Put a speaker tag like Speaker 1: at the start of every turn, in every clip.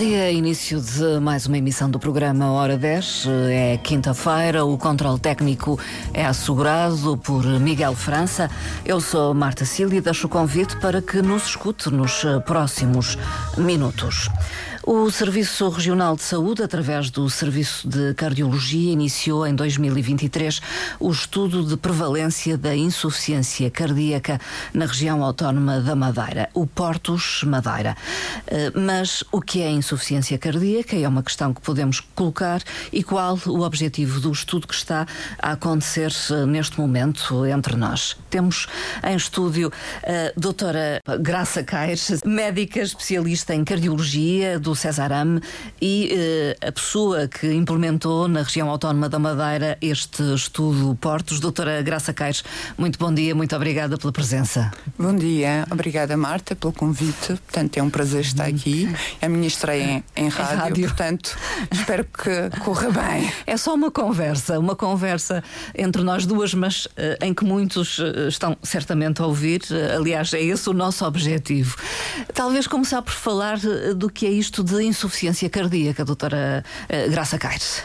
Speaker 1: dia, início de mais uma emissão do programa Hora 10. É quinta-feira, o controle técnico é assegurado por Miguel França. Eu sou Marta Cília e deixo o convite para que nos escute nos próximos minutos. O Serviço Regional de Saúde, através do Serviço de Cardiologia, iniciou em 2023 o estudo de prevalência da insuficiência cardíaca na região autónoma da Madeira, o Portos Madeira. Eh, mas o que é insuficiência cardíaca é uma questão que podemos colocar e qual o objetivo do estudo que está a acontecer eh, neste momento entre nós. Temos em estúdio a doutora Graça Caires, médica especialista em cardiologia do do Cesarame e uh, a pessoa que implementou na região autónoma da Madeira este estudo Portos, doutora Graça Caires. Muito bom dia, muito obrigada pela presença.
Speaker 2: Bom dia, obrigada Marta pelo convite. Portanto, é um prazer estar aqui. É a minha estreia em, em, rádio, rádio, portanto, espero que corra bem.
Speaker 1: É só uma conversa, uma conversa entre nós duas, mas uh, em que muitos uh, estão certamente a ouvir. aliás, é esse o nosso objetivo. Talvez começar por falar do que é isto de insuficiência cardíaca, doutora uh, Graça Caires?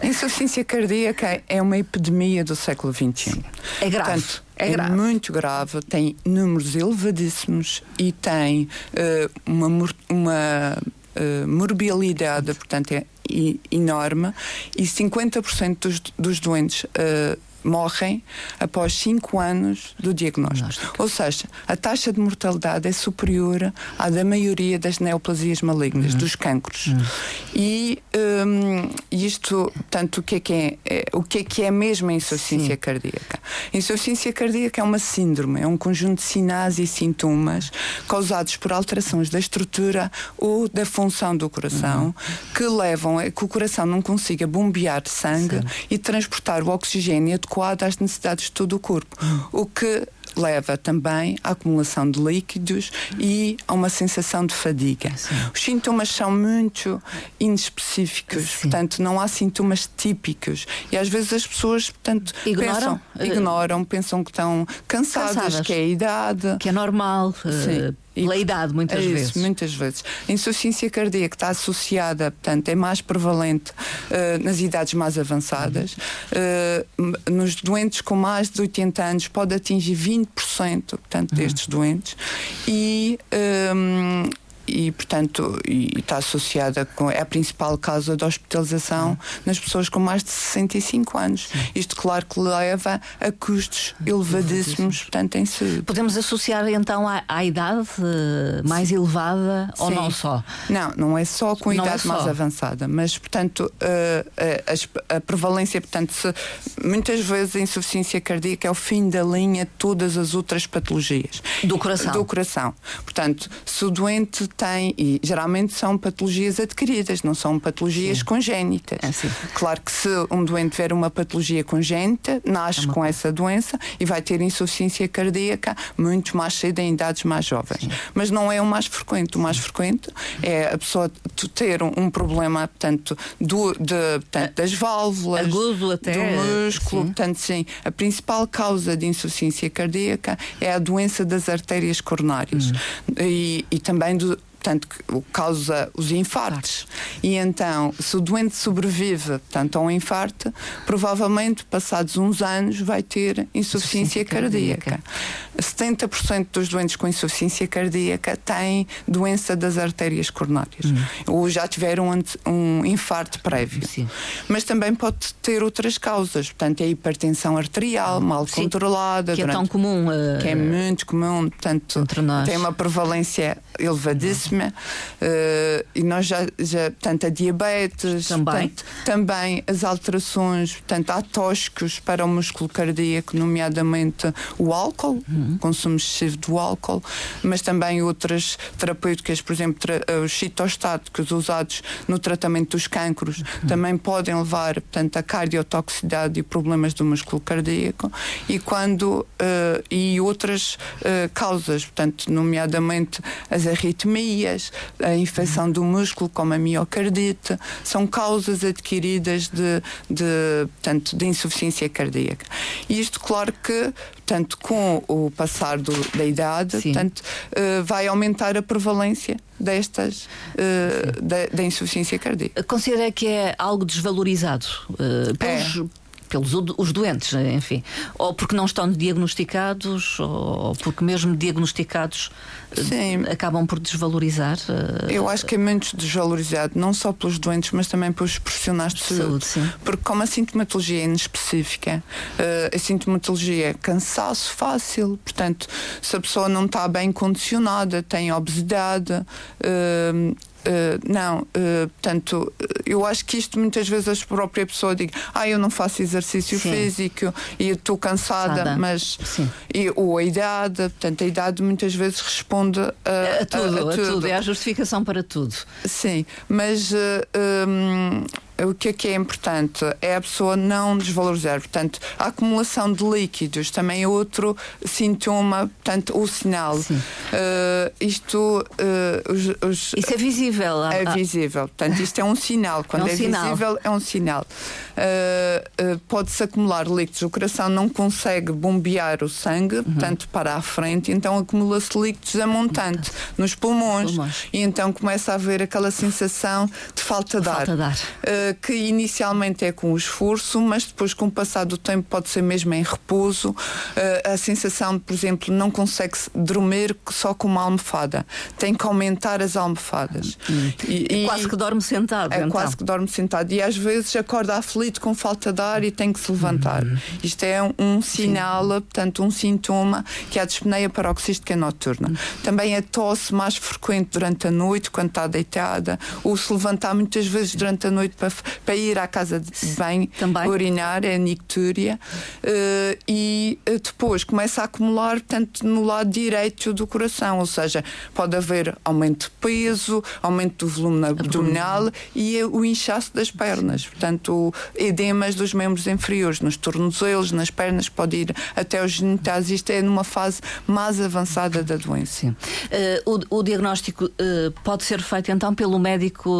Speaker 2: A insuficiência cardíaca é uma epidemia do século XXI.
Speaker 1: É grave. Portanto, é,
Speaker 2: é muito grave, tem números elevadíssimos e tem uh, uma, uma uh, morbilidade, portanto, é enorme e 50% dos, dos doentes uh, morrem após 5 anos do diagnóstico. Ou seja, a taxa de mortalidade é superior à da maioria das neoplasias malignas, uhum. dos cancros. Uhum. E um, isto, portanto, o que é que é, é, o que é, que é mesmo a insuficiência Sim. cardíaca? A insuficiência cardíaca é uma síndrome, é um conjunto de sinais e sintomas causados por alterações da estrutura ou da função do coração uhum. que levam a que o coração não consiga bombear sangue Sim. e transportar o oxigênio adequado às necessidades de todo o corpo. O que leva também à acumulação de líquidos e a uma sensação de fadiga. Sim. Os sintomas são muito inespecíficos, Sim. portanto, não há sintomas típicos. E às vezes as pessoas, portanto,
Speaker 1: ignoram,
Speaker 2: pensam, ignoram, pensam que estão cansadas, cansadas, que é a idade.
Speaker 1: Que é normal. Sim. Pela idade, muitas é vezes.
Speaker 2: muitas vezes. A insuficiência cardíaca está associada, portanto, é mais prevalente uh, nas idades mais avançadas. Uh, nos doentes com mais de 80 anos pode atingir 20%, portanto, uhum. destes doentes. E um, ehm, e, portanto, e está associada com. É a principal causa de hospitalização uhum. nas pessoas com mais de 65 anos. Sim. Isto, claro, que leva a custos elevadíssimos, portanto, em saúde.
Speaker 1: Podemos associar então à, à idade uh, mais Sim. elevada Sim. ou não só?
Speaker 2: Não, não é só com a não idade é mais avançada, mas, portanto, uh, a, a, prevalência, portanto, se, muitas vezes a insuficiência cardíaca é o fim da linha de todas as outras patologias.
Speaker 1: Do coração.
Speaker 2: Do coração. Portanto, se o doente tem, e geralmente são patologias adquiridas, não são patologias sim. congénitas. É, claro que se um doente tiver uma patologia congénita, nasce é com essa doença e vai ter insuficiência cardíaca muito mais cedo em idades mais jovens. Sim. Mas não é o mais frequente. O mais frequente é a pessoa ter um, um problema, portanto, do, de, portanto, das válvulas,
Speaker 1: Agudo até,
Speaker 2: do músculo. Sim. Portanto, sim, a principal causa de insuficiência cardíaca é a doença das artérias coronárias hum. e, e também do, portanto, que causa os infartos. E então, se o doente sobrevive, portanto, a um infarto, provavelmente, passados uns anos, vai ter insuficiência, insuficiência cardíaca. cardíaca. 70% dos doentes com insuficiência cardíaca têm doença das artérias coronárias. Hum. Ou já tiveram um, um infarto prévio. Sim. Mas também pode ter outras causas. Portanto, é hipertensão arterial, mal Sim. controlada.
Speaker 1: Que é tão comum. Uh...
Speaker 2: Que é muito comum. Portanto, tem uma prevalência elevadíssima uh, e nós já, já portanto, a diabetes,
Speaker 1: também,
Speaker 2: portanto, também as alterações, portanto, há tóxicos para o músculo cardíaco, nomeadamente o álcool, uhum. consumo excessivo do álcool, mas também outras terapêuticas, por exemplo, eh, os citostáticos usados no tratamento dos cancros, uhum. também podem levar, portanto, a cardiotoxicidade e problemas do músculo cardíaco. E quando uh, e outras uh, causas, portanto, nomeadamente as arritmias, a infecção do músculo, como a miocardite, são causas adquiridas de, de, portanto, de insuficiência cardíaca. E isto, claro que portanto, com o passar do, da idade, portanto, uh, vai aumentar a prevalência destas uh, da, da, insuficiência cardíaca.
Speaker 1: Considera que é algo desvalorizado uh, pelos, é pelos os doentes, enfim, ou porque não estão diagnosticados, ou porque mesmo diagnosticados Sim. acabam por desvalorizar.
Speaker 2: Eu acho que é muito desvalorizado, não só pelos doentes, mas também pelos profissionais de saúde. saúde porque como a sintomatologia é inespecífica, a sintomatologia é cansaço fácil, portanto, se a pessoa não está bem condicionada, tem obesidade, Uh, não, uh, portanto, eu acho que isto muitas vezes a própria pessoa diz, ah, eu não faço exercício Sim. físico e estou cansada, Sada. mas e, ou a idade, portanto, a idade muitas vezes responde a,
Speaker 1: a, tudo, a, a, tudo. tudo, é a justificação para tudo.
Speaker 2: Sim, mas uh, um, o que é que é importante? É a pessoa não desvalorizar. Portanto, a acumulação de líquidos também é outro sintoma, portanto, o sinal. Uh, isto. Uh, os,
Speaker 1: os, Isso é visível.
Speaker 2: É visível. Portanto, isto é um sinal. Quando é, um é sinal. visível, é um sinal. Uh, Pode-se acumular líquidos. O coração não consegue bombear o sangue, uhum. portanto, para a frente, então acumula-se líquidos a montante nos pulmões, pulmões, E então começa a haver aquela sensação de falta de
Speaker 1: falta ar. De ar
Speaker 2: que inicialmente é com esforço, mas depois, com o passar do tempo, pode ser mesmo em repouso. Uh, a sensação, por exemplo, não consegue dormir só com uma almofada. Tem que aumentar as almofadas.
Speaker 1: Hum. E, e, quase que dorme sentado.
Speaker 2: É então. quase que dorme sentado. E às vezes acorda aflito com falta de ar e tem que se levantar. Uhum. Isto é um, um sinal, Sim. portanto, um sintoma que é a dispneia paroxística noturna. Uhum. Também a tosse mais frequente durante a noite, quando está deitada, ou se levantar muitas vezes durante a noite para para ir à casa de banho, Também. urinar, é a nictúria, uh, e uh, depois começa a acumular, portanto, no lado direito do coração, ou seja, pode haver aumento de peso, aumento do volume abdominal e o inchaço das pernas, portanto, edemas dos membros inferiores, nos tornozelos, nas pernas, pode ir até os genitais. Isto é numa fase mais avançada da doença.
Speaker 1: Uh, o, o, diagnóstico pode ser feito então pelo médico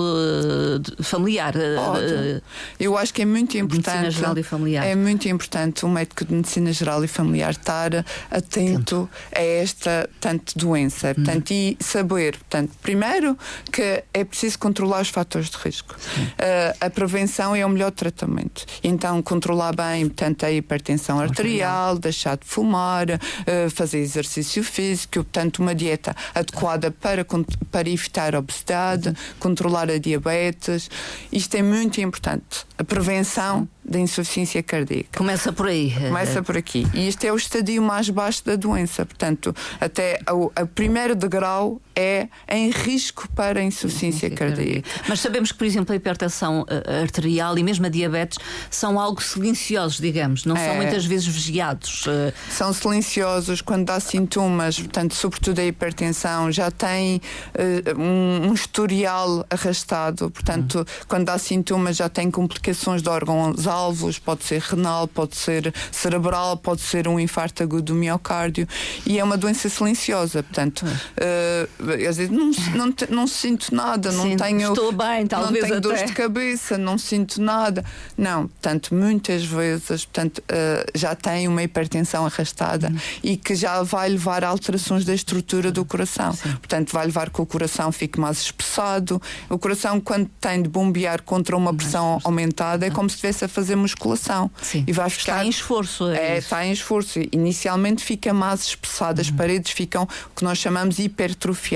Speaker 1: familiar
Speaker 2: Uh, eu acho que é muito importante.
Speaker 1: Medicina geral e familiar.
Speaker 2: É muito importante o médico de medicina geral e familiar estar atento a esta tanto doença, uhum. portanto, e saber, portanto, primeiro que é preciso controlar os fatores de risco. Uh, a prevenção é o melhor tratamento. Então, controlar bem, portanto, a hipertensão arterial, deixar de fumar, uh, fazer exercício físico, portanto, uma dieta adequada para, para evitar a obesidade, uhum. controlar a diabetes. Isto é muito importante. A prevenção da insuficiência cardíaca.
Speaker 1: Começa por aí.
Speaker 2: Começa por aqui. E este é o estadio mais baixo da doença. Portanto, até o primeiro degrau é em risco para a insuficiência cardíaca.
Speaker 1: Mas sabemos que, por exemplo, a hipertensão eh, arterial e mesmo a diabetes são algo silenciosos, digamos, não é, são muitas vezes vigiados. Eh.
Speaker 2: São silenciosos quando há sintomas, portanto, sobretudo a hipertensão, já tem uh, um, um, historial arrastado, portanto, hum. quando há sintomas já tem complicações de órgãos alvos, pode ser renal, pode ser cerebral, pode ser um infarto agudo do miocárdio e é uma doença silenciosa, portanto. Uh, eu digo, não, não, não sinto nada, não Sim, tenho.
Speaker 1: Estou bem, talvez.
Speaker 2: Não tenho
Speaker 1: até.
Speaker 2: dor de cabeça, não sinto nada. Não, portanto, muitas vezes portanto, uh, já tem uma hipertensão arrastada uhum. e que já vai levar a alterações da estrutura do coração. Sim. Portanto, vai levar que o coração fique mais espessado. O coração, quando tem de bombear contra uma pressão aumentada, é como se estivesse a fazer musculação.
Speaker 1: Sim. E vai ficar. Está em esforço.
Speaker 2: É, é está em esforço. Inicialmente fica mais espessado, as uhum. paredes ficam o que nós chamamos hipertrofia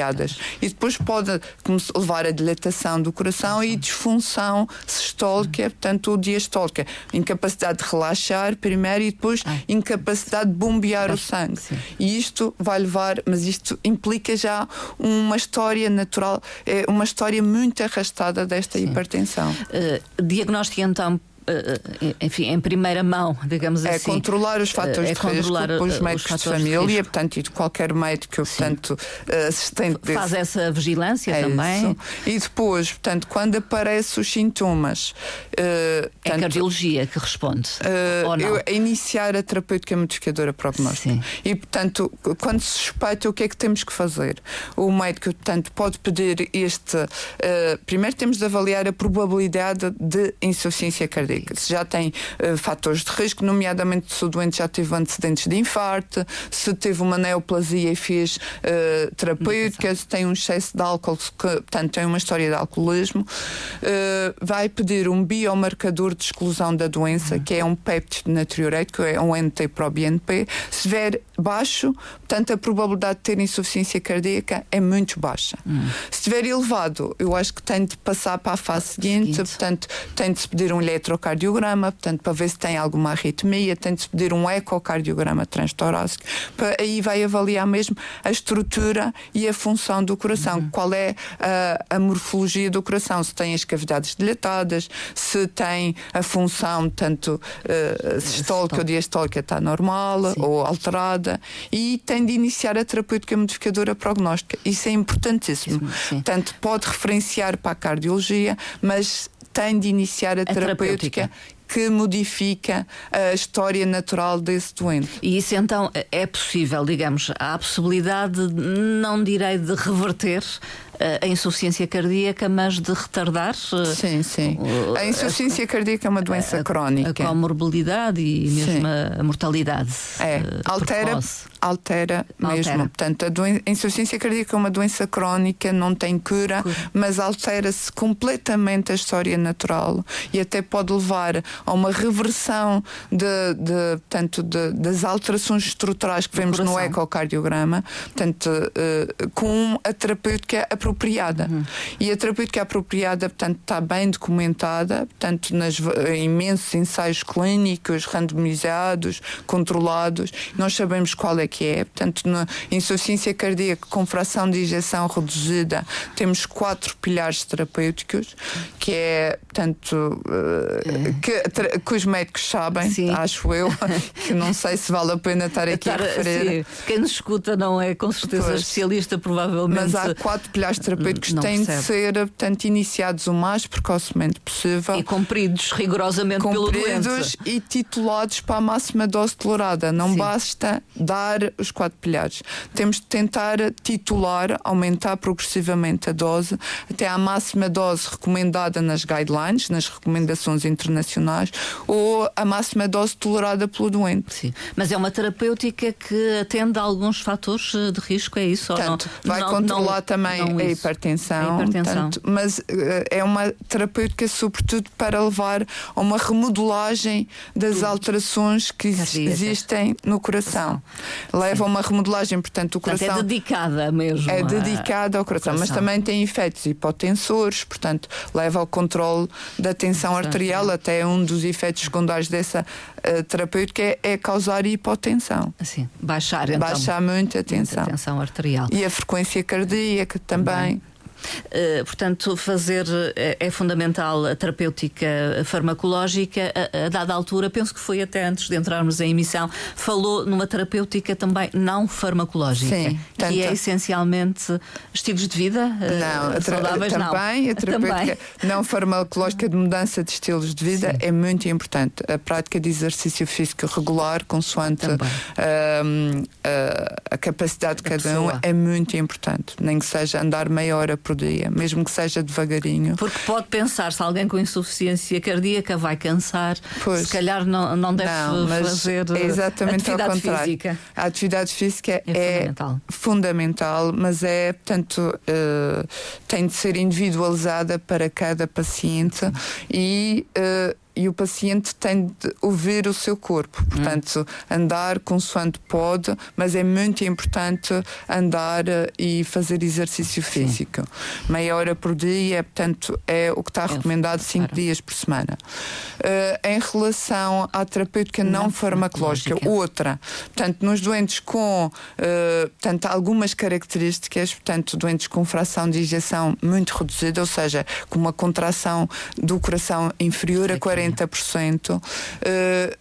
Speaker 2: e depois pode levar a dilatação do coração e disfunção sistólica, portanto, diastólica. Incapacidade de relaxar primeiro e depois incapacidade de bombear o sangue. E isto vai levar, mas isto implica já uma história natural, é uma história muito arrastada desta Sim. hipertensão.
Speaker 1: Uh, diagnóstico então enfim, em primeira mão, digamos
Speaker 2: é
Speaker 1: assim.
Speaker 2: É controlar os fatores é de risco pelos médicos de família, portanto, e de qualquer médico, portanto, assistente.
Speaker 1: Faz desse... essa vigilância é também. Isso.
Speaker 2: E depois, portanto, quando aparecem os sintomas.
Speaker 1: Uh, é a cardiologia que responde. Uh, ou não?
Speaker 2: Eu, iniciar a terapêutica modificadora prognóstica. Sim. E, portanto, quando se suspeita, o que é que temos que fazer? O médico, portanto, pode pedir este. Uh, primeiro temos de avaliar a probabilidade de insuficiência cardíaca. Se já tem uh, fatores de risco, nomeadamente se o doente já teve antecedentes de infarto, se teve uma neoplasia e fez uh, terapêutica, se tem um excesso de álcool, que, portanto, tem uma história de alcoolismo, vai pedir um biomarcador de exclusão da doença, uhum. que é um péptido natriurético, é um NT-proBNP. Se estiver baixo, portanto, a probabilidade de ter insuficiência cardíaca é muito baixa. Hum. Se estiver elevado, eu acho que tem de passar para a fase seguinte, seguinte. portanto, tem de se pedir um eletrocardiograma, portanto, para ver se tem alguma arritmia, tem de se pedir um ecocardiograma transtorácico, para, aí vai avaliar mesmo a estrutura e a função do coração, uhum. qual é a, a, morfologia do coração, se tem as cavidades dilatadas, se tem a função, tanto uh, sistólica ou diastólica está normal Sim. ou alterada, e tem de iniciar a terapêutica modificadora prognóstica. Isso é importantíssimo. Sim. Portanto, pode referenciar para a cardiologia, mas tem de iniciar a, a terapêutica, terapêutica que modifica a história natural desse doente.
Speaker 1: E isso então é possível, digamos, há a possibilidade, não direi de reverter a insuficiência cardíaca, mas de retardar.
Speaker 2: Sim, sim. A insuficiência cardíaca é uma doença
Speaker 1: a,
Speaker 2: crónica.
Speaker 1: A comorbilidade e mesmo a mortalidade.
Speaker 2: É, altera, altera, mesmo. Portanto, a, doen a insuficiência cardíaca é uma doença crónica, não tem cura, cura. mas altera-se completamente a história natural e até pode levar a uma reversão de, de, portanto, de, das alterações estruturais que vemos no ecocardiograma, portanto, uh, com a terapêutica apropriada. Uhum. E a terapêutica apropriada, portanto, está bem documentada, portanto, nas imensos ensaios clínicos, randomizados, controlados, nós sabemos qual é que é. Portanto, na insuficiência cardíaca com fração de injeção reduzida, temos quatro pilares terapêuticos, que é, portanto, uh, que, que, os médicos sabem, sim. acho eu, que não sei se vale a pena estar aqui estar, a referir.
Speaker 1: Sim. Quem nos escuta não é com certeza pois. especialista, provavelmente.
Speaker 2: Mas há quatro pilares terapêuticos têm percebe. de ser, portanto, iniciados o mais precocemente possível.
Speaker 1: E cumpridos rigorosamente
Speaker 2: cumpridos
Speaker 1: pelo doente.
Speaker 2: e titulados para a máxima dose tolerada. Não Sim. basta dar os quatro pilhares. Temos de tentar titular, aumentar progressivamente a dose até à máxima dose recomendada nas guidelines, nas recomendações internacionais, ou a máxima dose tolerada pelo doente.
Speaker 1: Sim. Mas é uma terapêutica que atende a alguns fatores de risco, é isso?
Speaker 2: Portanto, vai não, controlar não, também não a hipertensão, a hipertensão. Tanto, mas uh, é uma terapêutica sobretudo para levar a uma remodelagem das alterações que existem no coração. Leva a uma remodelagem, portanto, o coração.
Speaker 1: Portanto, é dedicada mesmo.
Speaker 2: É dedicada ao coração, coração, mas também tem efeitos hipotensores, portanto, leva ao controle da tensão arterial, até um dos efeitos secundários dessa uh, terapêutica é, é, causar hipotensão.
Speaker 1: Assim, baixar então.
Speaker 2: Baixar muito a tensão.
Speaker 1: a tensão arterial.
Speaker 2: E a frequência cardíaca também. também. Bye.
Speaker 1: Uh, portanto, fazer uh, é fundamental a terapêutica farmacológica. A, a, dada altura, penso que foi até antes de entrarmos em emissão, falou numa terapêutica também não farmacológica, Sim, tanto... que é essencialmente estilos de vida uh, não, saudáveis.
Speaker 2: Também
Speaker 1: não.
Speaker 2: a terapêutica também. não farmacológica de mudança de estilos de vida Sim. é muito importante. A prática de exercício físico regular, consoante a capacidade de cada um, é muito importante. Nem que seja andar meia hora por dia, mesmo que seja devagarinho.
Speaker 1: Porque pode pensar, se alguém com insuficiência cardíaca vai cansar, pois. se calhar não, não deve não, fazer é exatamente atividade ao contrário. física.
Speaker 2: A atividade física é, é fundamental. fundamental. mas é, portanto, uh, tem de ser individualizada para cada paciente Sim. e uh, e o paciente tem de ouvir o seu corpo. Portanto, hum. andar consoante pode, mas é muito importante andar eh, e fazer exercício físico. Sim. Meia hora por dia, portanto, é o que está é recomendado cinco dias por semana. Uh, em relação à terapêutica não, não farmacológica, farmacológica, outra, portanto, nos doentes com uh, portanto, algumas características, portanto, doentes com fração de injeção muito reduzida, ou seja, com uma contração do coração inferior a 40 40%. Uh,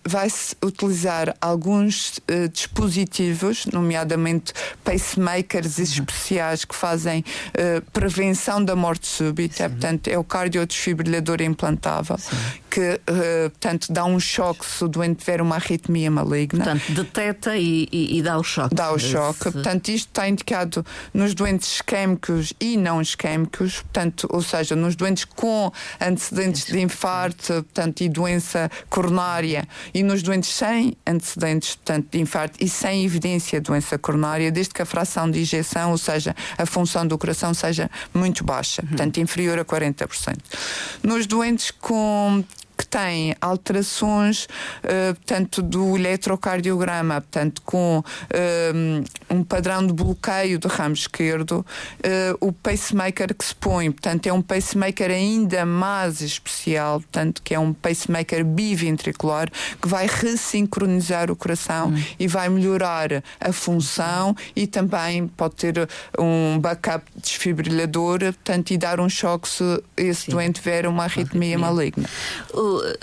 Speaker 2: Vai-se utilizar alguns uh, dispositivos, nomeadamente pacemakers uhum. especiais que fazem uh, prevenção da morte súbita. Sim. Portanto, é o cardiodesfibrilador implantável Sim. que, portanto, dá um choque se o doente tiver uma arritmia maligna.
Speaker 1: Portanto, deteta e, e, e dá o choque.
Speaker 2: Dá o choque. Esse... Portanto, isto está indicado nos doentes isquémicos e não isquémicos, portanto, ou seja, nos doentes com antecedentes de infarto, portanto, e doença coronária, e nos doentes sem antecedentes, portanto, de infarto e sem evidência de doença coronária, desde que a fração de injeção, ou seja, a função do coração seja muito baixa, portanto, inferior a 40%. Nos doentes com tem alterações, uh, portanto, do eletrocardiograma, portanto, com uh, um padrão de bloqueio do ramo esquerdo, uh, o pacemaker que se põe, portanto, é um pacemaker ainda mais especial, portanto, que é um pacemaker biventricular, que vai ressincronizar o coração hum. e vai melhorar a função e também pode ter um backup desfibrilador, portanto, e dar um choque se esse Sim. doente tiver uma arritmia maligna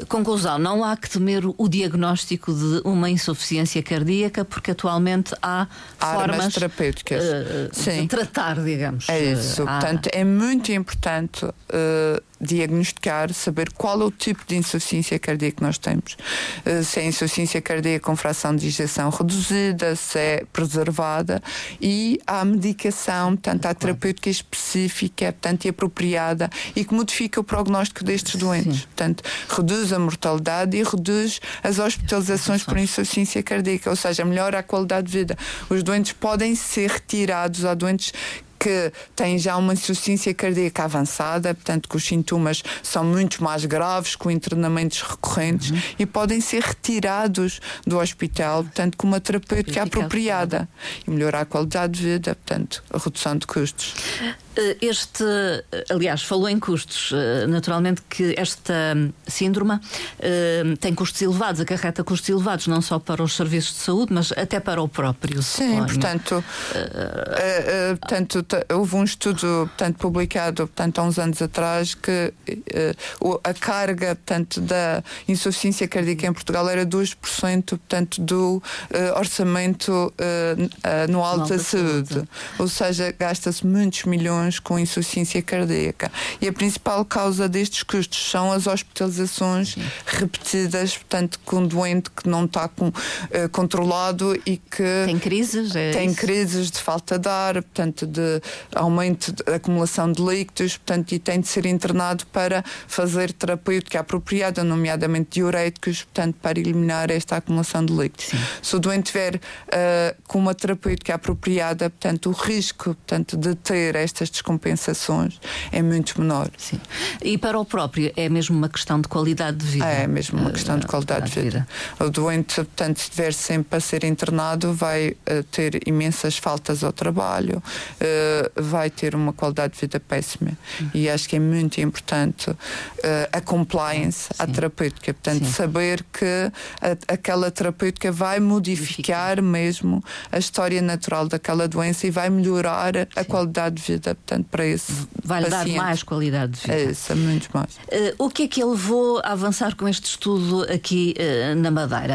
Speaker 1: conclusão, não há que temer o diagnóstico de uma insuficiência cardíaca, porque atualmente há
Speaker 2: Armas
Speaker 1: formas
Speaker 2: terapêuticas
Speaker 1: uh, de tratar, digamos.
Speaker 2: É isso. Uh, Portanto, é muito importante. Uh, diagnosticar, saber qual é o tipo de insuficiência cardíaca que nós temos. Eh, se é insuficiência cardíaca com fração de injeção reduzida, se é preservada e há medicação, portanto, há terapêutica específica, portanto, e apropriada e que modifica o prognóstico destes doentes. Sim. Portanto, reduz a mortalidade e reduz as hospitalizações por insuficiência cardíaca, ou seja, melhora a qualidade de vida. Os doentes podem ser retirados, há doentes que têm já uma insuficiência cardíaca avançada, portanto que os sintomas são muito mais graves, com internamentos recorrentes uhum. e podem ser retirados do hospital, portanto com uma terapêutica apropriada e melhorar a qualidade de vida, portanto a redução de custos.
Speaker 1: Eh, este, aliás, falou em custos. Eh, naturalmente que esta síndrome eh, tem custos elevados, acarreta custos elevados, não só para os serviços de saúde, mas até para o próprio.
Speaker 2: Sim, portanto, uh, portanto, houve um estudo portanto, publicado portanto, há uns anos atrás que uh, a carga portanto, da insuficiência cardíaca em Portugal era 2% portanto, do orçamento anual da saúde. saúde. Ou seja, gasta-se muitos milhões com insuficiência cardíaca. E a principal causa destes custos são as hospitalizações Sim. repetidas, portanto, com um doente que não está com, uh, controlado e que.
Speaker 1: Tem crises?
Speaker 2: É tem
Speaker 1: isso?
Speaker 2: crises de falta de ar, portanto, de aumento de acumulação de líquidos, portanto, e tem de ser internado para fazer terapêutica apropriada, nomeadamente diuréticos, portanto, para eliminar esta acumulação de líquidos. Sim. Se o doente tiver uh, com uma terapêutica apropriada, portanto, o risco portanto, de ter estas descompensações é muito menor.
Speaker 1: Sim. E para o próprio é mesmo uma questão de qualidade de vida?
Speaker 2: É mesmo uma questão de qualidade de vida. O doente, portanto, se estiver sempre a ser internado, vai uh, ter imensas faltas ao trabalho, uh, vai ter uma qualidade de vida péssima. E acho que é muito importante uh, a compliance à terapêutica. Portanto, Sim. saber que aquela terapêutica vai modificar mesmo a história natural daquela doença e vai melhorar Sim. a qualidade de vida portanto, para esse
Speaker 1: Vai-lhe dar mais qualidade de vida.
Speaker 2: É isso, é muito mais.
Speaker 1: Uh, o que é que ele levou a avançar com este estudo aqui uh, na Madeira?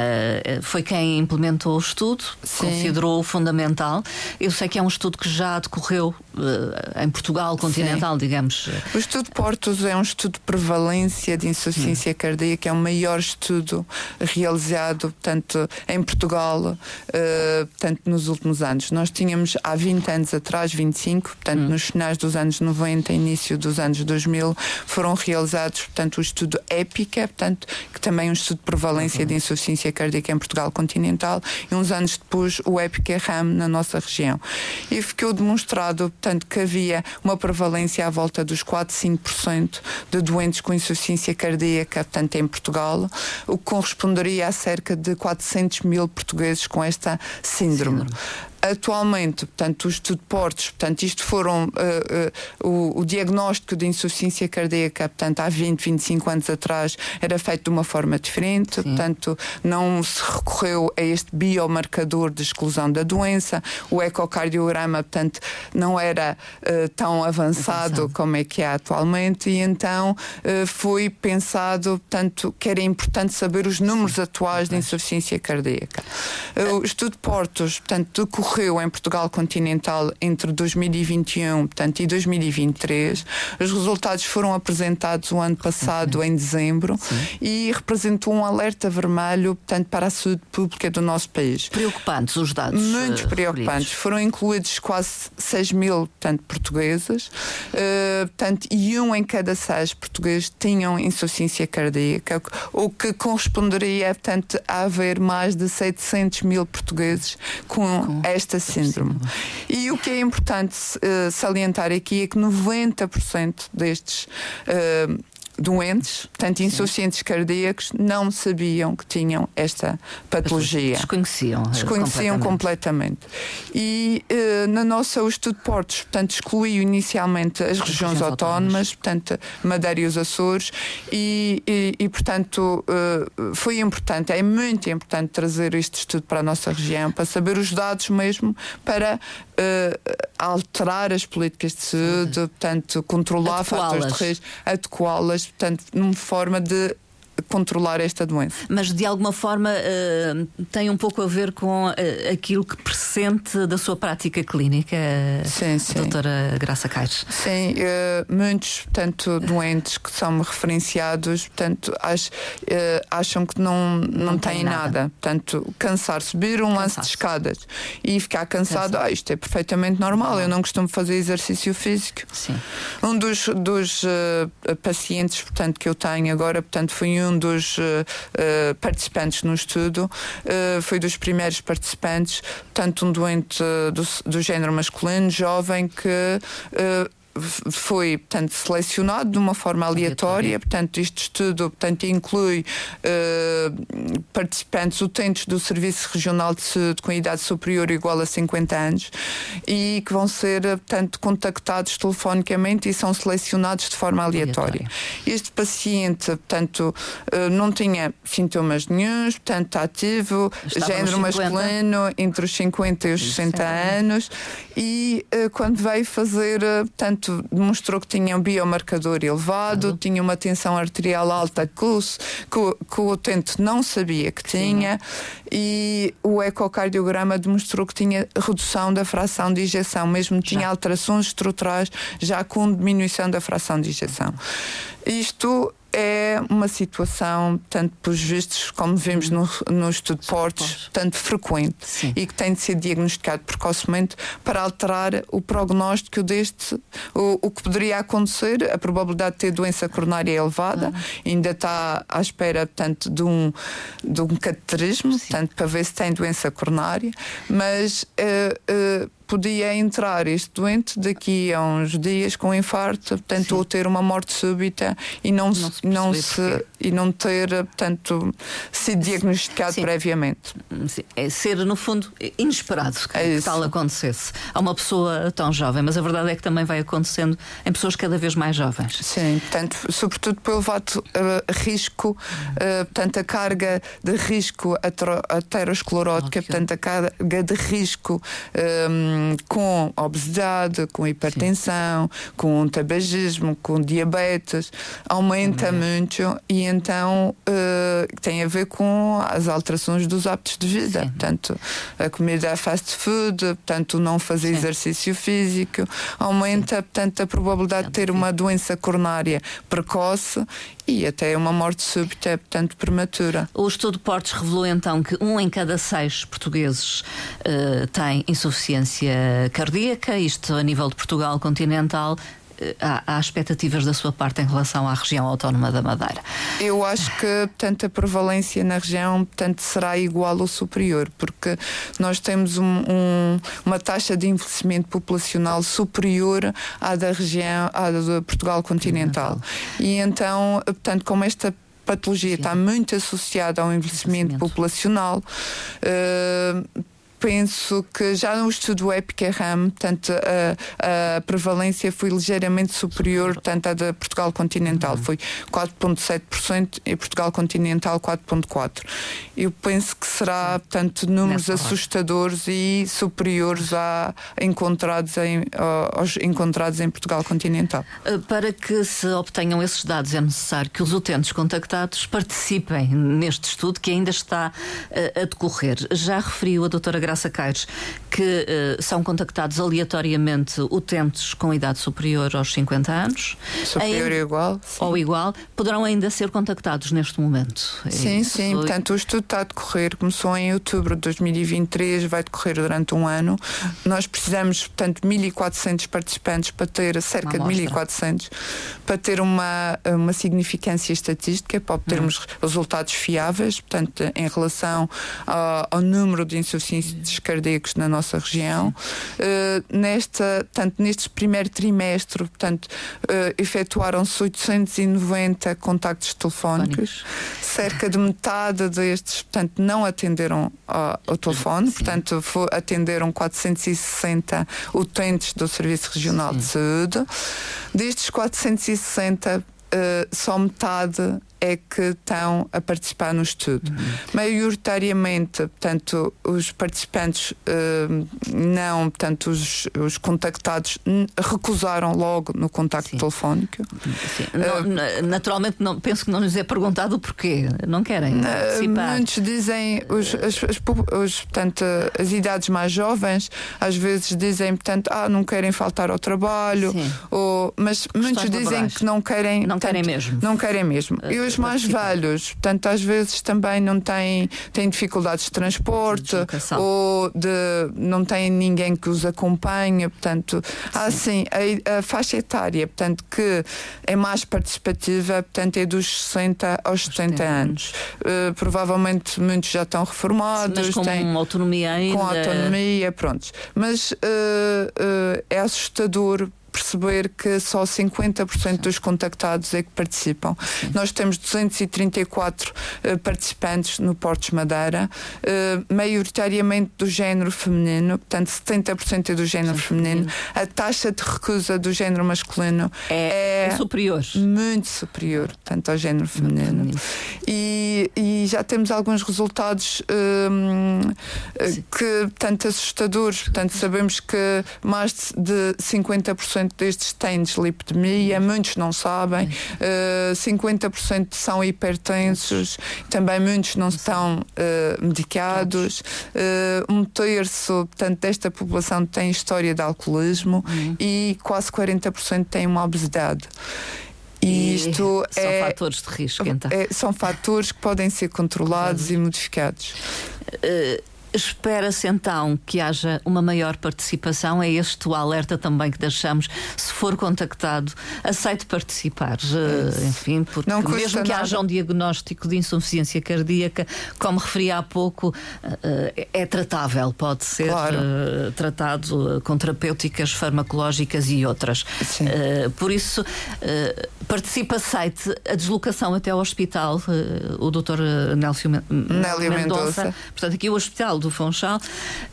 Speaker 1: Uh, foi quem implementou o estudo, Sim. considerou fundamental. Eu sei que é um estudo que já decorreu em Portugal continental, Sim. digamos.
Speaker 2: O estudo de Portos é um estudo de prevalência de insuficiência hum. cardíaca, é o maior estudo realizado, portanto, em Portugal, portanto, nos últimos anos. Nós tínhamos há 20 anos atrás, 25, portanto, hum. nos finais dos anos 90 início dos anos 2000 foram realizados, portanto, o estudo EPICA, portanto, também um estudo de prevalência uhum. de insuficiência cardíaca em Portugal continental, e uns anos depois o EPICA-RAM na nossa região. E ficou demonstrado, portanto, que havia uma prevalência à volta dos 4, 5% de doentes com insuficiência cardíaca, portanto, em Portugal, o que corresponderia a cerca de 400 mil portugueses com esta síndrome. síndrome. Atualmente, portanto, o estudo de portos, portanto, isto foram uh, uh, o, o, diagnóstico de insuficiência cardíaca, portanto, há 20, 25 anos atrás era feito de uma forma diferente, Sim. portanto, não se recorreu a este biomarcador de exclusão da doença, o ecocardiograma, portanto, não era uh, tão avançado, avançado, como é que é atualmente, e então foi pensado, portanto, que era importante saber os números Sim. atuais de insuficiência cardíaca. o estudo de portos, portanto, decorreu ocorreu em Portugal continental entre 2021 portanto, e 2023. Os resultados foram apresentados o ano passado, em dezembro, Sim. e representou um alerta vermelho portanto, para a saúde pública do nosso país.
Speaker 1: Preocupantes os dados.
Speaker 2: Muito uh, preocupantes. Foram incluídos quase 6 mil portanto, portugueses, uh, portanto, e um em cada seis portugueses tinham insuficiência cardíaca, o que corresponderia portanto, a haver mais de 700 mil portugueses com, com esta síndrome. E o que é importante uh, salientar aqui é que 90% destes uh, doentes, portanto insuficientes cardíacos, não sabiam que tinham esta patologia.
Speaker 1: Desconheciam.
Speaker 2: Eh, Desconheciam completamente. completamente. E uh, na nossa, o estudo de portos, portanto, excluiu inicialmente as, as regiões, regiões autónomas, autónomas, portanto, Madeira e os Açores, e, e, e portanto, uh, foi importante, é muito importante trazer este estudo para a nossa região, para saber os dados mesmo, para alterar as políticas de saúde, portanto, controlar fatores de risco, adequá-las portanto, numa forma de controlar esta doença.
Speaker 1: Mas de alguma forma uh, tem um pouco a ver com uh, aquilo que pressente da sua prática clínica, sim, sim. doutora Graça Caires.
Speaker 2: Sim, uh, muitos, portanto, doentes que são referenciados, portanto, ach, acham que não, não, não têm nada. nada. Portanto, cansar, subir um lance de escadas e ficar cansado, ah, isto é perfeitamente normal, eu não costumo fazer exercício físico. Sim. Um dos, dos pacientes, portanto, que eu tenho agora, portanto, foi um um dos uh, participantes no estudo, uh, foi dos primeiros participantes, portanto, um doente do, do género masculino, jovem, que foi, portanto, selecionado de uma forma aleatória, aleatória. portanto, este estudo, portanto, inclui uh, participantes utentes do Serviço Regional de Saúde com idade superior ou igual a 50 anos e que vão ser, portanto, contactados telefonicamente e são selecionados de forma aleatória. aleatória. Este paciente, portanto, uh, não tinha sintomas nenhums, portanto, ativo, Estava género masculino, entre os 50 e os 60 anos e uh, quando veio fazer, portanto, portanto, demonstrou que tinha um biomarcador elevado, uhum. tinha uma tensão arterial alta que o, que, que o utente não sabia que tinha Sim. e o ecocardiograma demonstrou que tinha redução da fração de injeção, mesmo tinha alterações estruturais já com diminuição da fração de injeção. Isto é uma situação, tanto pelos vistos, como vemos no, no estudo de portos, tanto frequente Sim. e que tem de ser diagnosticado precocemente para alterar o prognóstico deste, o, o que poderia acontecer, a probabilidade de ter doença coronária é elevada, ah. ainda está à espera, portanto, de um, de um cateterismo, portanto, para ver se tem doença coronária, mas uh, uh, podia entrar este doente daqui a uns dias com infarto, portanto, Sim. ou ter uma morte súbita e não, não se, não se e não ter, portanto, sido diagnosticado Sim. previamente.
Speaker 1: Sim. É ser, no fundo, inesperado que, é que tal acontecesse a uma pessoa tão jovem, mas a verdade é que também vai acontecendo em pessoas cada vez mais jovens.
Speaker 2: Sim, portanto, sobretudo pelo elevado uh, risco, uh, portanto, a carga de risco aterosclerótica, portanto, a carga de risco um, com obesidade, com hipertensão, Sim. com tabagismo, com diabetes, aumenta muito e então uh, tem a ver com as alterações dos hábitos de vida. Sim. Portanto, a comida fast food, portanto, não fazer Sim. exercício físico, aumenta, portanto, a probabilidade de ter uma doença coronária precoce e até uma morte súbita, portanto, prematura.
Speaker 1: O estudo de Portes revelou então que um em cada seis portugueses uh, tem insuficiência cardíaca, isto a nível de Portugal continental. Eh, há, há, expectativas da sua parte em relação à região autónoma da Madeira?
Speaker 2: Eu acho que tanto a prevalência na região tanto será igual ou superior, porque nós temos um, um, uma taxa de envelhecimento populacional superior à da região, à de Portugal continental. E então, portanto, como esta patologia Sim. está muito associada ao envelhecimento, envelhecimento. populacional, uh, penso que já no estudo EPIC-RAM, portanto, a, a, prevalência foi ligeiramente superior portanto, à da Portugal continental, uhum. foi 4,7% e Portugal continental 4,4%. Eu penso que será, portanto, números Nessa assustadores hora. e superiores a encontrados em, aos encontrados em Portugal continental.
Speaker 1: Eh, para que se obtenham esses dados, é necessário que os utentes contactados participem neste estudo que ainda está uh, a decorrer. Já referiu a doutora Graça Caires que uh, são contactados aleatoriamente utentes com idade superior aos 50 anos.
Speaker 2: Superior ou igual.
Speaker 1: Sim. Ou igual. Poderão ainda ser contactados neste momento.
Speaker 2: Sim, sim. Portanto, o estudo está a decorrer. Começou em outubro de 2023, vai decorrer durante um ano. Nós precisamos, portanto, 1.400 participantes para ter cerca de 1.400 para ter uma, uma significância estatística, para obtermos hum. resultados fiáveis, portanto, em relação ao, ao número de insuficiências cardíacos na nossa região. Uh, nesta, portanto, neste primeiro trimestre, portanto, uh, efetuaram-se 890 contactos telefónicos. Cerca de metade destes, portanto, não atenderam ao, ao telefone, Sim. portanto, atenderam 460 utentes do Serviço Regional Sim. de Saúde. Destes 460, uh, eh, só metade é que estão a participar no estudo. Uhum. Maioritariamente, portanto, os participantes uh, não, portanto, os, os contactados recusaram logo no contacto Sim. telefónico.
Speaker 1: Sim. Uh, não, naturalmente, não, penso que não lhes é perguntado o porquê. Não querem participar.
Speaker 2: Muitos dizem, os, as, as, os, portanto, as idades mais jovens, às vezes dizem, portanto, ah, não querem faltar ao trabalho, ou, mas Questões muitos dizem que não querem.
Speaker 1: Não querem mesmo.
Speaker 2: Não querem mesmo. Uh, os mais velhos, portanto, às vezes também não têm, têm dificuldades de transporte de ou de, não têm ninguém que os acompanhe, portanto, há assim a, a, faixa etária, portanto, que é mais participativa, portanto, é dos 60 aos 70 anos. Uh, provavelmente muitos já estão reformados,
Speaker 1: Mas com têm, autonomia ainda.
Speaker 2: Com autonomia, pronto. Mas uh, uh, é assustador perceber que só 50% dos contactados é que participam. Sim. Nós temos 234 uh, eh, participantes no Portos Madeira, uh, maioritariamente do género feminino, portanto 70% é do género Sim. feminino. A taxa de recusa do género masculino
Speaker 1: é, é superior.
Speaker 2: Muito superior, portanto, ao género feminino. E, e, já temos alguns resultados um, eh, que, portanto, assustadores. Portanto, sabemos que mais de 50% 50% destes têm dislipidemia, muitos não sabem, uh, eh, 50% são hipertensos, também muitos não estão uh, medicados, uh, um terço portanto, desta população tem história de alcoolismo uhum. e quase 40% têm uma obesidade.
Speaker 1: E isto são é, fatores de risco, então.
Speaker 2: É, são fatores que podem ser controlados uhum. e modificados.
Speaker 1: Uh, Espera-se então que haja uma maior participação. É este o alerta também que deixamos. Se for contactado, aceite participar. Uh, enfim, porque mesmo que nada. haja um diagnóstico de insuficiência cardíaca, como referi há pouco, uh, é tratável, pode ser claro. tratado com terapêuticas farmacológicas e outras. por isso, participa, aceite a deslocação até ao hospital. o doutor Nélio Mendonça. Mendonça. Portanto, aqui o hospital do Funchal.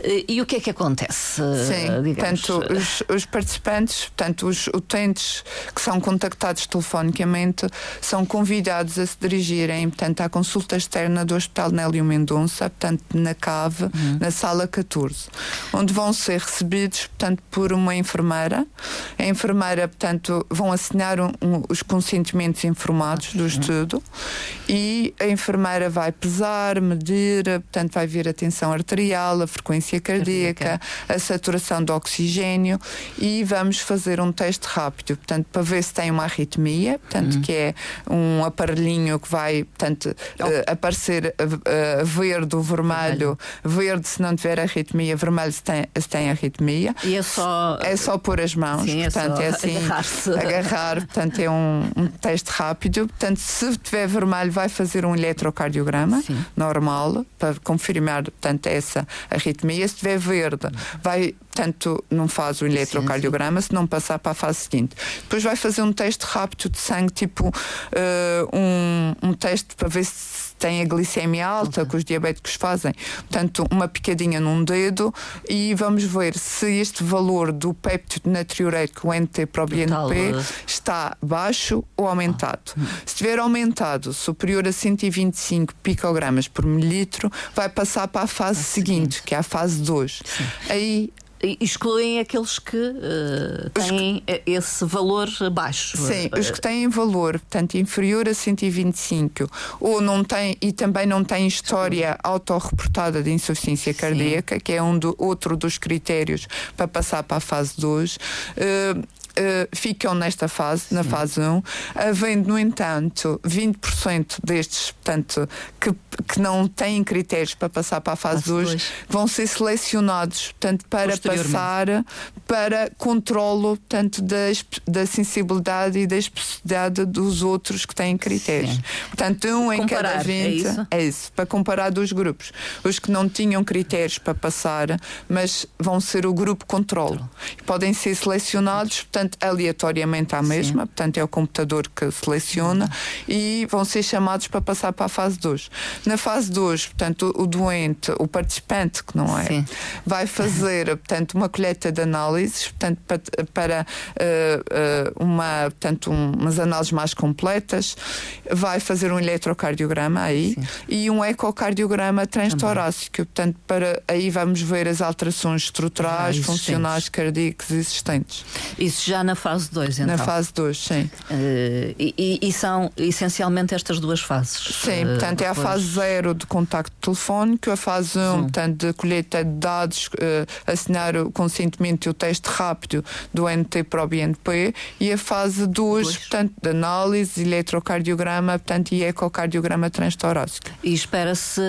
Speaker 1: Eh, e o que é que acontece?
Speaker 2: Sim, digamos? portanto, os, os, participantes, portanto, os utentes que são contactados telefonicamente são convidados a se dirigirem, portanto, à consulta externa do Hospital Nélio Mendonça, portanto, na CAVE, uhum. na sala 14, onde vão ser recebidos, portanto, por uma enfermeira. A enfermeira, portanto, vão assinar um, um, os consentimentos informados do uhum. estudo e a enfermeira vai pesar, medir, portanto, vai ver a tensão arterial, a frequência cardíaca, a saturação de oxigênio e vamos fazer um teste rápido, portanto, para ver se tem uma arritmia, portanto, uhum. que é um aparelhinho que vai, portanto, uh, aparecer uh, verde ou vermelho, verde se não tiver arritmia, vermelho se tem, se tem arritmia.
Speaker 1: E é só
Speaker 2: é só pôr as mãos,
Speaker 1: Sim,
Speaker 2: é portanto,
Speaker 1: é,
Speaker 2: é assim agarrar, portanto, é um, um, teste rápido, portanto, se tiver vermelho vai fazer um eletrocardiograma Sim. normal para confirmar, portanto, essa arritmia. Se estiver verde, vai, tanto não faz o eletrocardiograma, se não passar para a fase seguinte. Depois vai fazer um teste rápido de sangue, tipo uh, um, um teste para ver se tem a glicemia alta, okay. que os diabéticos fazem, portanto, uma picadinha num dedo e vamos ver se este valor do péptido natriurético, o NT-proBNP, está baixo ou aumentado. Ah. Se estiver aumentado, superior a 125 picogramas por mililitro, vai passar para a fase seguinte, seguinte, que é a fase 2. Aí
Speaker 1: excluem aqueles que uh, têm que, esse valor baixo.
Speaker 2: Sim, os que têm valor, portanto, inferior a 125 ou não têm e também não têm história autorreportada de insuficiência cardíaca, Sim. que é um do, outro dos critérios para passar para a fase 2. Uh, uh, ficam nesta fase, na fase 1, havendo, no entanto, 20% destes, portanto, que, que não têm critérios para passar para a fase 2, vão ser selecionados, portanto, para passar para controlo, portanto, da, da sensibilidade e da especificidade dos outros que têm critérios. Sim. Portanto, um em comparar, cada 20 é isso? é isso, para comparar dois grupos. Os que não tinham critérios para passar, mas vão ser o grupo controlo. Podem ser selecionados, portanto, portanto, aleatoriamente à mesma, Sim. portanto, é o computador que seleciona e vão ser chamados para passar para a fase 2. Na fase 2, portanto, o doente, o participante, que não é, Sim. vai fazer, portanto, uma colheita de análises, portanto, para, para uh, uh, uma, portanto, um, umas análises mais completas, vai fazer um eletrocardiograma aí Sim. e um ecocardiograma transtorácico, portanto, para aí vamos ver as alterações estruturais, funcionais, cardíacas existentes.
Speaker 1: Isso já já na fase 2, então.
Speaker 2: Na fase 2, sim.
Speaker 1: Uh, e, e, são essencialmente estas duas fases.
Speaker 2: Sim, uh, portanto, é a fase 0 de contacto telefónico, a fase 1, um, portanto, de colheita de dados, uh, assinar o consentimento e o teste rápido do NT para o BNP, e a fase 2, portanto, de análise, eletrocardiograma, portanto, e ecocardiograma transtorácico.
Speaker 1: E espera-se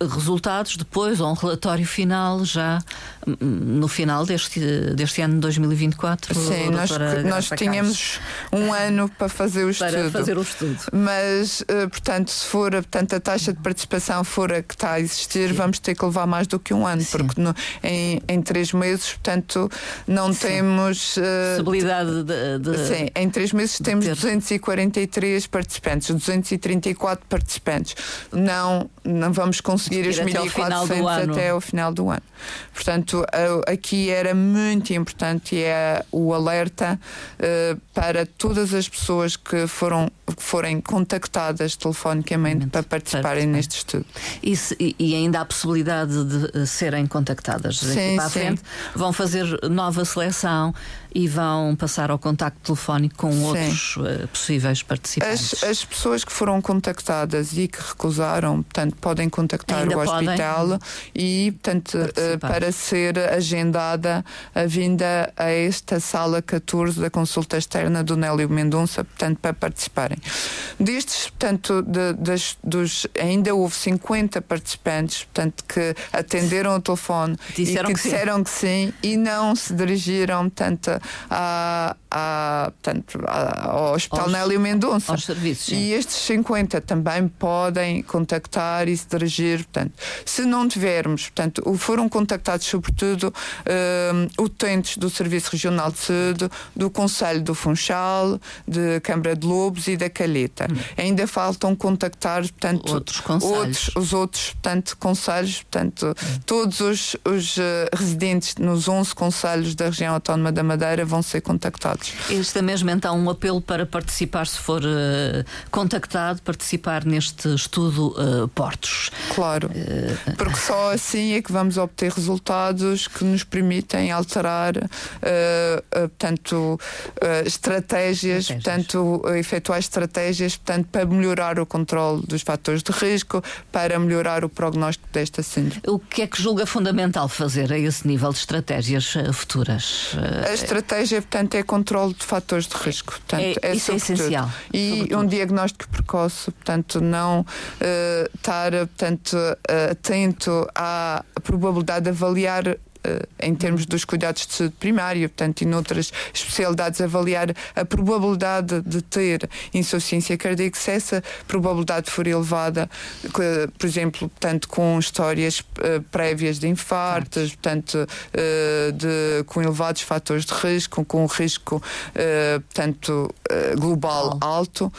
Speaker 1: resultados depois, ou um relatório final já hum, no final deste, deste ano de 2024?
Speaker 2: Sim, nós, nós tínhamos um ano para fazer o estudo.
Speaker 1: Para fazer o estudo.
Speaker 2: Mas, uh, portanto, se for portanto, a taxa de participação for a que está a existir, Sim. vamos ter que levar mais do que um ano, Sim. porque no, em, em três meses, portanto, não Sim. temos. Uh,
Speaker 1: Possibilidade de, de,
Speaker 2: Sim, em três meses temos ter... 243 participantes, 234 participantes. Não, não vamos conseguir os 1.400 até ao final do ano. Portanto, aqui era muito importante e é o alerta uh, para todas as pessoas que foram que forem contactadas telefonicamente para participarem para neste estudo.
Speaker 1: E, se, e, ainda há possibilidade de eh, serem contactadas daqui sim, para a frente. Vão fazer nova seleção e vão passar ao contacto telefónico com sim. outros uh, possíveis participantes.
Speaker 2: As, as, pessoas que foram contactadas e que recusaram, portanto, podem contactar ainda o hospital podem e, portanto, uh, para ser agendada a vinda a esta sala 14 da consulta externa do Nélio Mendonça, portanto, para participarem. Destes, portanto, de, das, dos, ainda houve 50 participantes, portanto, que atenderam o telefone disseram e que, que disseram sim. que sim e não se dirigiram, portanto, uh, a, portanto, ao Hospital aos, Nélio Mendonça.
Speaker 1: Aos serviços, sim.
Speaker 2: E estes 50 também podem contactar e se dirigir, portanto, se não tivermos, portanto, foram contactados sobretudo uh, utentes do Serviço Regional de Saúde, do Conselho do Funchal, de Câmara de Lobos e da Calheta. Hum. Ainda faltam contactar, portanto,
Speaker 1: outros conselhos.
Speaker 2: Outros, os outros, portanto, conselhos, portanto, hum. todos os, os uh, residentes nos 11 conselhos da região autónoma da Madeira vão ser contactados.
Speaker 1: Este é mesmo então um apelo para participar, se for uh, contactado, participar neste estudo uh, Portos.
Speaker 2: Claro, porque só assim é que vamos obter resultados que nos permitem alterar, portanto, estratégias, estratégias, portanto, efetuar estratégias, portanto, para melhorar o controle dos fatores de risco, para melhorar o prognóstico desta síndrome.
Speaker 1: O que é que julga fundamental fazer a esse nível de estratégias futuras?
Speaker 2: A estratégia, portanto, é controle de fatores de risco. Portanto,
Speaker 1: é, é isso é essencial.
Speaker 2: E sobretudo. um diagnóstico precoce, portanto, não uh, estar portanto, uh, atento à probabilidade de avaliar em termos dos cuidados de saúde primária, portanto, e noutras especialidades, avaliar a probabilidade de ter insuficiência cardíaca, se essa probabilidade for elevada, por exemplo, portanto, com histórias prévias de infartos, portanto, de, com elevados fatores de risco, com um risco, portanto, global alto,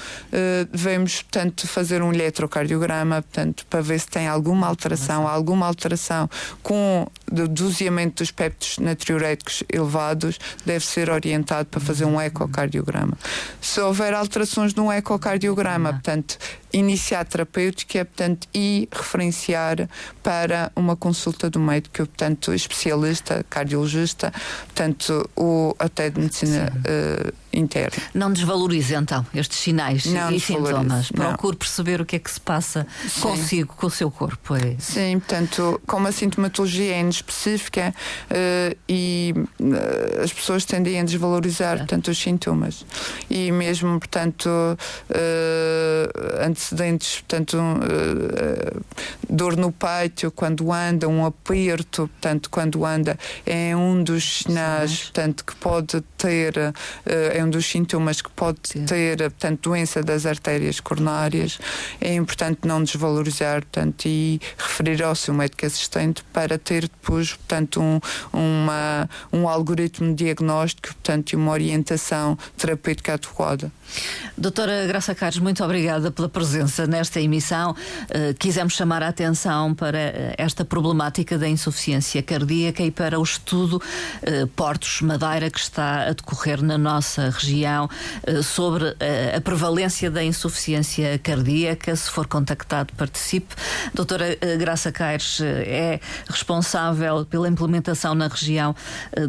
Speaker 2: devemos, portanto, fazer um eletrocardiograma, portanto, para ver se tem alguma alteração, alguma alteração com o doseamento dos péptidos natriuréticos elevados, deve ser orientado para fazer um ecocardiograma. Se houver alterações no ecocardiograma, portanto, iniciar terapêutica, portanto, e referenciar para uma consulta do médico, portanto, especialista, cardiologista, portanto, ou até de medicina uh, interna.
Speaker 1: Não desvalorize então estes sinais não e sintomas. Procure perceber o que é que se passa Sim. consigo, com o seu corpo. É.
Speaker 2: Sim, portanto, como a sintomatologia é específica uh, e uh, as pessoas tendem a desvalorizar, é. portanto, os sintomas. E mesmo, portanto, antes antecedentes, portanto, uh, dor no peito quando anda, um aperto, portanto, quando anda, é um dos sinais, portanto, que pode ter, uh, é um dos sintomas que pode Sim. ter, portanto, doença das artérias coronárias. É importante não desvalorizar, portanto, e referir ao seu médico assistente para ter depois, portanto, um, uma, um algoritmo diagnóstico, portanto, e uma orientação terapêutica adequada.
Speaker 1: Doutora Graça Carlos, muito obrigada pela presença nesta emissão. Uh, quisemos chamar a atenção para eh, esta problemática da insuficiência cardíaca e para o estudo uh, Portos Madeira que está a decorrer na nossa região uh, sobre a prevalência da insuficiência cardíaca. Se for contactado, participe. Doutora Graça Caires é responsável pela implementação na região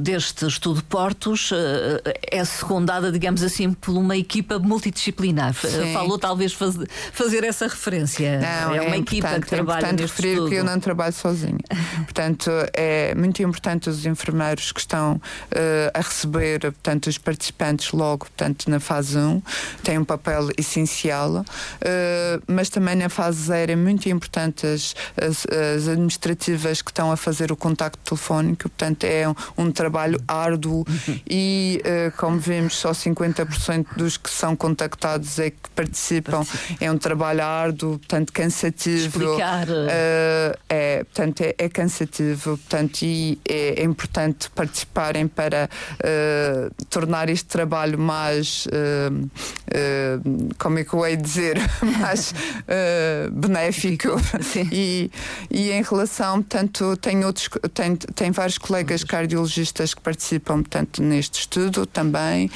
Speaker 1: deste estudo Portos. É secundada, digamos assim, por uma equipa multidisciplinar. Sim. Falou talvez faz, fazer essa referência.
Speaker 2: Não, é, é uma equipa que trabalha é importante referir estudo. que eu não trabalho sozinha. portanto, é muito importante os enfermeiros que estão uh, a receber portanto, os participantes logo portanto, na fase 1 têm um papel essencial, uh, mas também na fase 0 é muito importante as, as, as, administrativas que estão a fazer o contacto telefónico, portanto é um, um trabalho árduo uhum. e, uh, como vemos, só 50% dos que são contactados é que participam. É um trabalho árduo, portanto, cansativo.
Speaker 1: Explicar. Uh,
Speaker 2: é, portanto, é, é, cansativo, portanto, e é, é importante participarem para tornar este trabalho mais, uh, como é que eu hei dizer, mais benéfico. E, e em relação, portanto, tem outros, tem, tem vários colegas cardiologistas que participam, portanto, neste estudo também,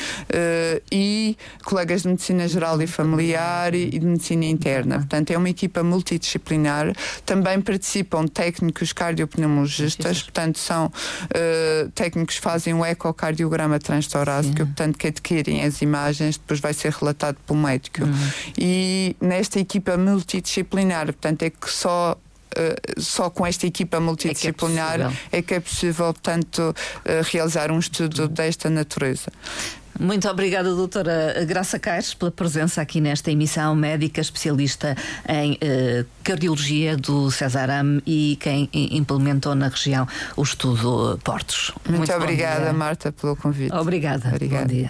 Speaker 2: e colegas de medicina geral e familiar e de medicina interna. Portanto, é uma equipa multidisciplinar. Também participam técnicos cardiopneumologistas, portanto, são uh, técnicos que fazem o ecocardiograma transtorácico, portanto, que adquirem as imagens, depois vai ser relatado pelo médico. Uhum. E nesta equipa multidisciplinar, portanto, é que só Uh, só com esta equipa multidisciplinar é que é possível, é que é possível portanto, uh, realizar um estudo desta natureza.
Speaker 1: Muito obrigada, doutora Graça Caires, pela presença aqui nesta emissão médica especialista em eh, cardiologia do Cesaram e quem implementou na região o estudo Portos.
Speaker 2: Muito, Muito obrigada, Marta, pelo convite.
Speaker 1: Obrigada. Obrigada. Bom dia.